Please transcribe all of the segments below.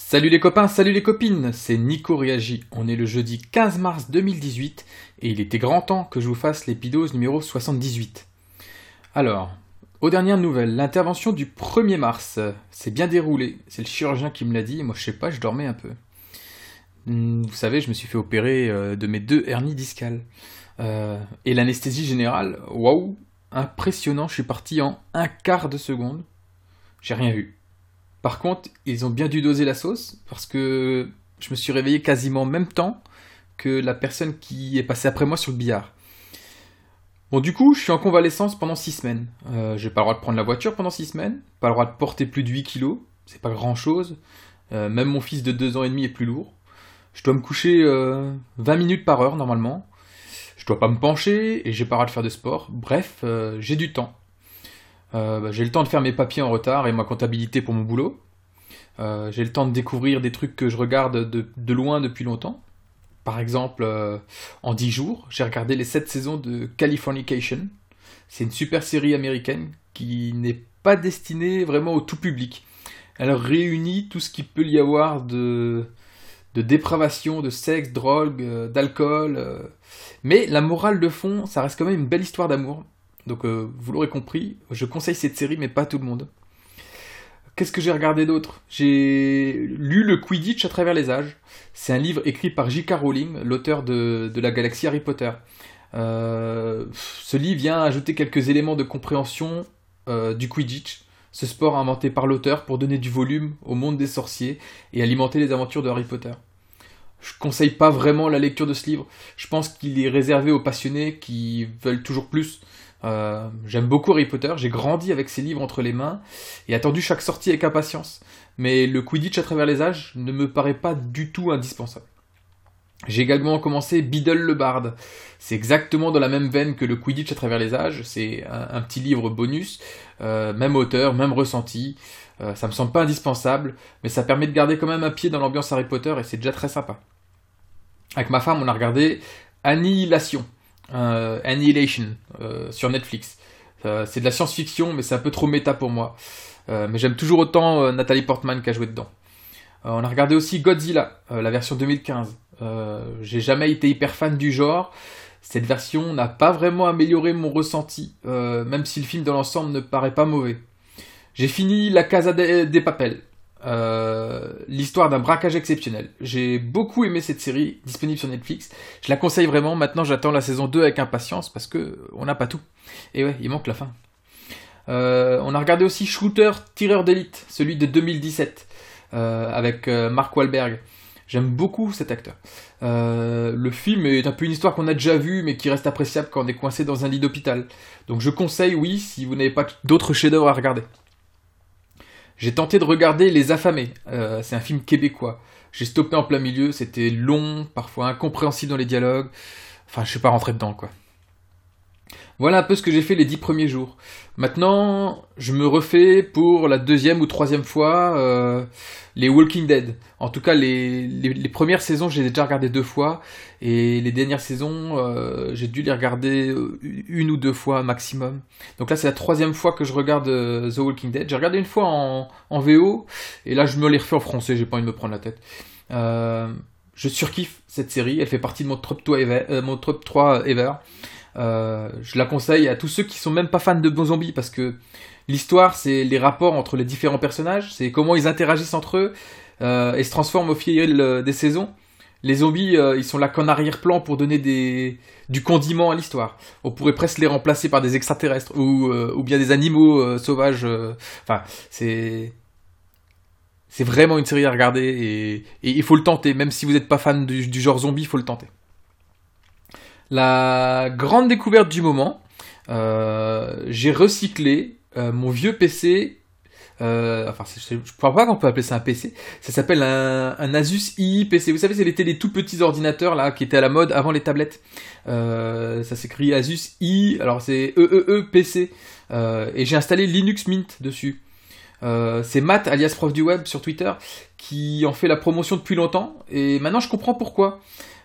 Salut les copains, salut les copines, c'est Nico Réagi. On est le jeudi 15 mars 2018 et il était grand temps que je vous fasse l'épidose numéro 78. Alors, aux dernières nouvelles, l'intervention du 1er mars s'est bien déroulée. C'est le chirurgien qui me l'a dit, moi je sais pas, je dormais un peu. Hmm, vous savez, je me suis fait opérer euh, de mes deux hernies discales. Euh, et l'anesthésie générale, waouh, impressionnant, je suis parti en un quart de seconde. J'ai rien vu. Par contre, ils ont bien dû doser la sauce parce que je me suis réveillé quasiment en même temps que la personne qui est passée après moi sur le billard. Bon, du coup, je suis en convalescence pendant 6 semaines. Euh, j'ai pas le droit de prendre la voiture pendant 6 semaines, pas le droit de porter plus de 8 kilos, c'est pas grand chose. Euh, même mon fils de 2 ans et demi est plus lourd. Je dois me coucher 20 euh, minutes par heure normalement. Je dois pas me pencher et j'ai pas le droit de faire de sport. Bref, j'ai du temps. Euh, bah, j'ai le temps de faire mes papiers en retard et ma comptabilité pour mon boulot. Euh, j'ai le temps de découvrir des trucs que je regarde de, loin depuis longtemps. Par exemple, euh, en 10 jours, j'ai regardé les 7 saisons de Californication. C'est une super série américaine qui n'est pas destinée vraiment au tout public. Elle réunit tout ce qu'il peut y avoir de, de dépravation, de sexe, drogue, d'alcool. Mais la morale de fond, ça reste quand même une belle histoire d'amour. Donc euh, vous l'aurez compris, je conseille cette série, mais pas tout le monde. Qu'est-ce que j'ai regardé d'autre? J'ai lu le Quidditch à travers les âges. C'est un livre écrit par J.K. Rowling, l'auteur de, la galaxie Harry Potter. Euh, ce livre vient ajouter quelques éléments de compréhension euh, du Quidditch, ce sport inventé par l'auteur pour donner du volume au monde des sorciers et alimenter les aventures de Harry Potter. Je conseille pas vraiment la lecture de ce livre. Je pense qu'il est réservé aux passionnés qui veulent toujours plus. Euh, j'aime beaucoup Harry Potter, j'ai grandi avec ces livres entre les mains et attendu chaque sortie avec impatience. Mais le Quidditch à travers les âges ne me paraît pas du tout indispensable. J'ai également commencé Biddle le Bard. C'est exactement dans la même veine que le Quidditch à travers les âges. C'est un, petit livre bonus, euh, même auteur, même ressenti. Euh, ça me semble pas indispensable, mais ça permet de garder quand même un pied dans l'ambiance Harry Potter et c'est déjà très sympa. Avec ma femme, on a regardé Annihilation. Euh, Annihilation euh, sur Netflix. Euh, c'est de la science-fiction, mais c'est un peu trop méta pour moi. mais j'aime toujours autant Nathalie Portman qui a joué dedans. on a regardé aussi Godzilla, la version 2015. J'ai jamais été hyper fan du genre. Cette version n'a pas vraiment amélioré mon ressenti, même si le film dans l'ensemble ne paraît pas mauvais. J'ai fini La Casa des Papels. Euh, l'histoire d'un braquage exceptionnel. J'ai beaucoup aimé cette série, disponible sur Netflix. Je la conseille vraiment. Maintenant, j'attends la saison 2 avec impatience parce que on n'a pas tout. Et ouais, il manque la fin. Euh, on a regardé aussi Shooter, tireur d'élite, celui de 2017, euh, avec Mark Wahlberg. J'aime beaucoup cet acteur. le film est un peu une histoire qu'on a déjà vue, mais qui reste appréciable quand on est coincé dans un lit d'hôpital. Donc je conseille, oui, si vous n'avez pas d'autres chefs-d'œuvre à regarder. J'ai tenté de regarder Les Affamés. Euh, c'est un film québécois. J'ai stoppé en plein milieu. C'était long, parfois incompréhensible dans les dialogues. Enfin, je suis pas rentré dedans, quoi. Voilà un peu ce que j'ai fait les dix premiers jours. Maintenant, je me refais pour la deuxième ou troisième fois euh, les Walking Dead. En tout cas, les, les, premières saisons, j'ai déjà regardé deux fois. Et les dernières saisons, euh, j'ai dû les regarder euh, une ou deux fois maximum. Donc là, c'est la troisième fois que je regarde The Walking Dead. J'ai regardé une fois en, en, VO. Et là, je me les refais en français. J'ai pas envie de me prendre la tête. je surkiffe cette série. Elle fait partie de mon top 3 ever. mon top 3 ever. Euh, je la conseille à tous ceux qui sont même pas fans de bons zombies parce que l'histoire c'est les rapports entre les différents personnages, c'est comment ils interagissent entre eux euh, et se transforment au fil euh, des saisons. Les zombies, ils sont là qu'en arrière-plan pour donner du condiment à l'histoire. On pourrait presque les remplacer par des extraterrestres ou, ou bien des animaux sauvages. Enfin, c'est c'est vraiment une série à regarder et, il faut le tenter. Même si vous n'êtes pas fan du, du genre zombie, il faut le tenter. La grande découverte du moment, euh, j'ai recyclé euh, mon vieux PC. Euh, enfin, je ne crois pas qu'on peut appeler ça un PC. Ça s'appelle un, Asus II PC. Vous savez, c'était les tout petits ordinateurs là qui étaient à la mode avant les tablettes. ça s'écrit Asus i. Alors c'est E E E PC. et j'ai installé Linux Mint dessus. c'est Matt, alias prof du web sur Twitter, qui en fait la promotion depuis longtemps. Et maintenant, je comprends pourquoi.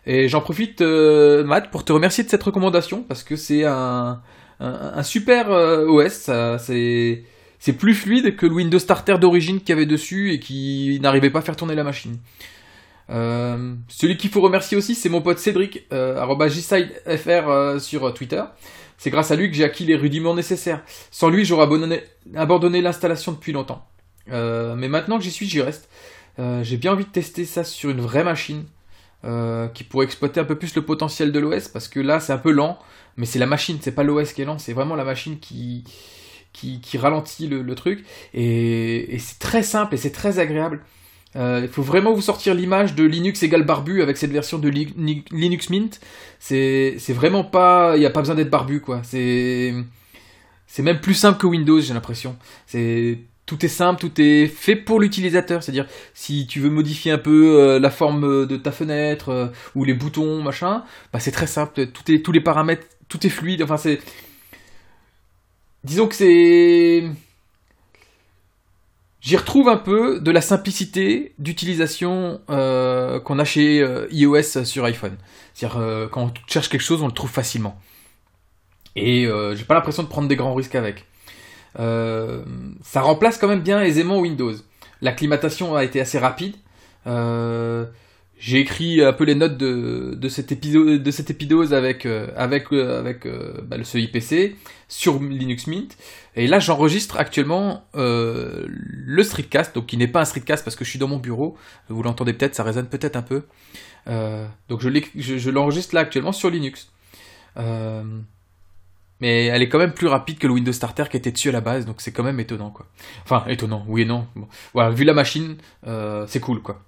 Et j'en profite, euh, Matt, pour te remercier de cette recommandation parce que c'est un, un, super euh, OS. C'est plus fluide que le Windows Starter d'origine qu'il y avait dessus et qui n'arrivait pas à faire tourner la machine. Euh, celui qu'il faut remercier aussi, c'est mon pote Cédric, euh, @jsidefr euh, sur Twitter. C'est grâce à lui que j'ai acquis les rudiments nécessaires. Sans lui, j'aurais abandonné, l'installation depuis longtemps. Mais maintenant que j'y suis, j'y reste. j'ai bien envie de tester ça sur une vraie machine qui pourrait exploiter un peu plus le potentiel de l'OS parce que là, c'est un peu lent, mais c'est la machine, c'est pas l'OS qui est lent, c'est vraiment la machine qui qui, ralentit le, truc et c'est très simple et c'est très agréable. Euh, il faut vraiment vous sortir l'image de Linux égale barbu avec cette version de Linux Mint. C'est vraiment pas, il n'y a pas besoin d'être barbu quoi. C'est c'est même plus simple que Windows, j'ai l'impression. Tout est simple, tout est fait pour l'utilisateur. C'est-à-dire, si tu veux modifier un peu euh, la forme de ta fenêtre euh, ou les boutons, machin, bah c'est très simple. Tous les paramètres, tout est fluide. Enfin, c'est, disons que c'est J'y retrouve un peu de la simplicité d'utilisation euh, qu'on a chez euh, iOS sur iPhone. C'est-à-dire euh, quand on cherche quelque chose, on le trouve facilement. Et j'ai pas l'impression de prendre des grands risques avec. Ça remplace quand même bien aisément Windows. L'acclimatation a été assez rapide. J'ai écrit un peu les notes de, de cet épisode de cette épidose avec euh, avec euh, avec euh, bah, ce IPC sur Linux Mint et là j'enregistre actuellement le streetcast donc qui n'est pas un streetcast parce que je suis dans mon bureau vous l'entendez peut-être ça résonne peut-être un peu donc je l'enregistre là actuellement sur Linux mais elle est quand même plus rapide que le Windows Starter qui était dessus à la base donc c'est quand même étonnant quoi. Enfin étonnant oui et non. Voilà vu la machine c'est cool quoi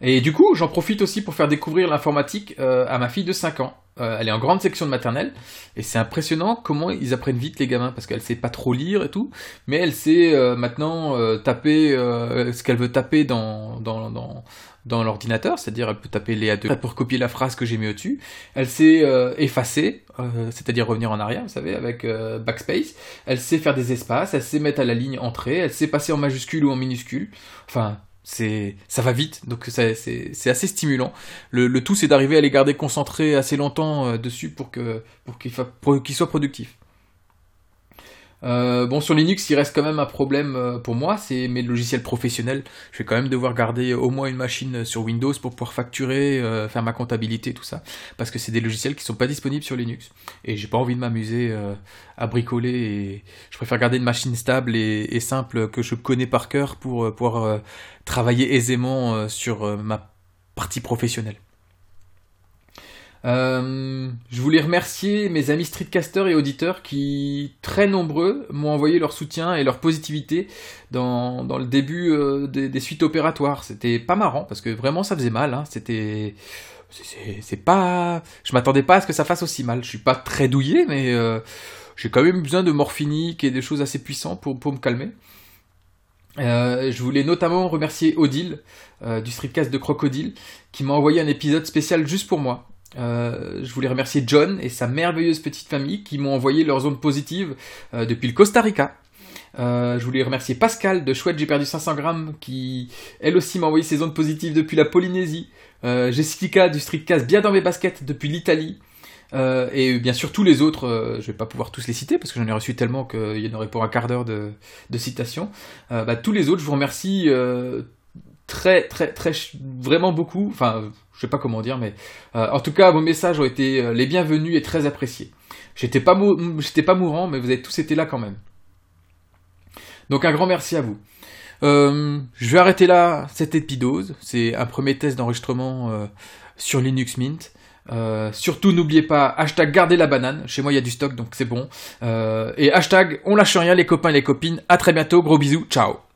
et du coup, j'en profite aussi pour faire découvrir l'informatique euh, à ma fille de 5 ans. Euh, elle est en grande section de maternelle, et c'est impressionnant comment ils apprennent vite les gamins, parce qu'elle sait pas trop lire et tout, mais elle sait euh, maintenant taper ce qu'elle veut taper dans, dans, dans, dans l'ordinateur, c'est-à-dire elle peut taper les A2 pour copier la phrase que j'ai mis au-dessus. Elle sait effacer, c'est-à-dire revenir en arrière, vous savez, avec backspace. Elle sait faire des espaces, elle sait mettre à la ligne entrée, elle sait passer en majuscule ou en minuscule. Enfin, c'est ça va vite donc c'est assez stimulant. Le, tout c'est d'arriver à les garder concentrés assez longtemps euh, dessus pour que pour qu'ils soient productifs euh, bon, sur Linux, il reste quand même un problème euh, pour moi, c'est mes logiciels professionnels. Je vais quand même devoir garder au moins une machine sur Windows pour pouvoir facturer, euh, faire ma comptabilité, tout ça, parce que c'est des logiciels qui sont pas disponibles sur Linux. Et j'ai pas envie de m'amuser à bricoler. Et je préfère garder une machine stable et, et simple que je connais par cœur pour pouvoir travailler aisément sur ma partie professionnelle. Euh, je voulais remercier mes amis streetcasters et auditeurs qui, très nombreux, m'ont envoyé leur soutien et leur positivité dans, dans le début euh, des, suites opératoires. C'était pas marrant parce que vraiment ça faisait mal. Hein. C'était, c'est pas, je m'attendais pas à ce que ça fasse aussi mal. Je suis pas très douillé, mais euh, j'ai quand même besoin de morphinique et des choses assez puissantes pour, pour me calmer. je voulais notamment remercier Odile du streetcast de Crocodile qui m'a envoyé un épisode spécial juste pour moi. Euh, je voulais remercier John et sa merveilleuse petite famille qui m'ont envoyé leurs ondes positives euh, depuis le Costa Rica. Euh, je voulais remercier Pascal de Chouette J'ai perdu 500 grammes qui elle aussi m'a envoyé ses ondes positives depuis la Polynésie. Jessica du Streetcast bien dans mes baskets depuis l'Italie. et bien sûr tous les autres, je vais pas pouvoir tous les citer parce que j'en ai reçu tellement qu'il y en aurait pour un quart d'heure de, de citations. Bah, tous les autres, je vous remercie très très très vraiment beaucoup. Enfin, je sais pas comment dire, mais euh, en tout cas, vos messages ont été euh, les bienvenus et très appréciés. J'étais pas, pas mourant, mais vous avez tous été là quand même. Donc un grand merci à vous. Euh, je vais arrêter là cette épidose. C'est un premier test d'enregistrement sur Linux Mint. surtout n'oubliez pas hashtag garder la banane. Chez moi il y a du stock donc c'est bon. et hashtag on lâche rien les copains et les copines. À très bientôt. Gros bisous. Ciao.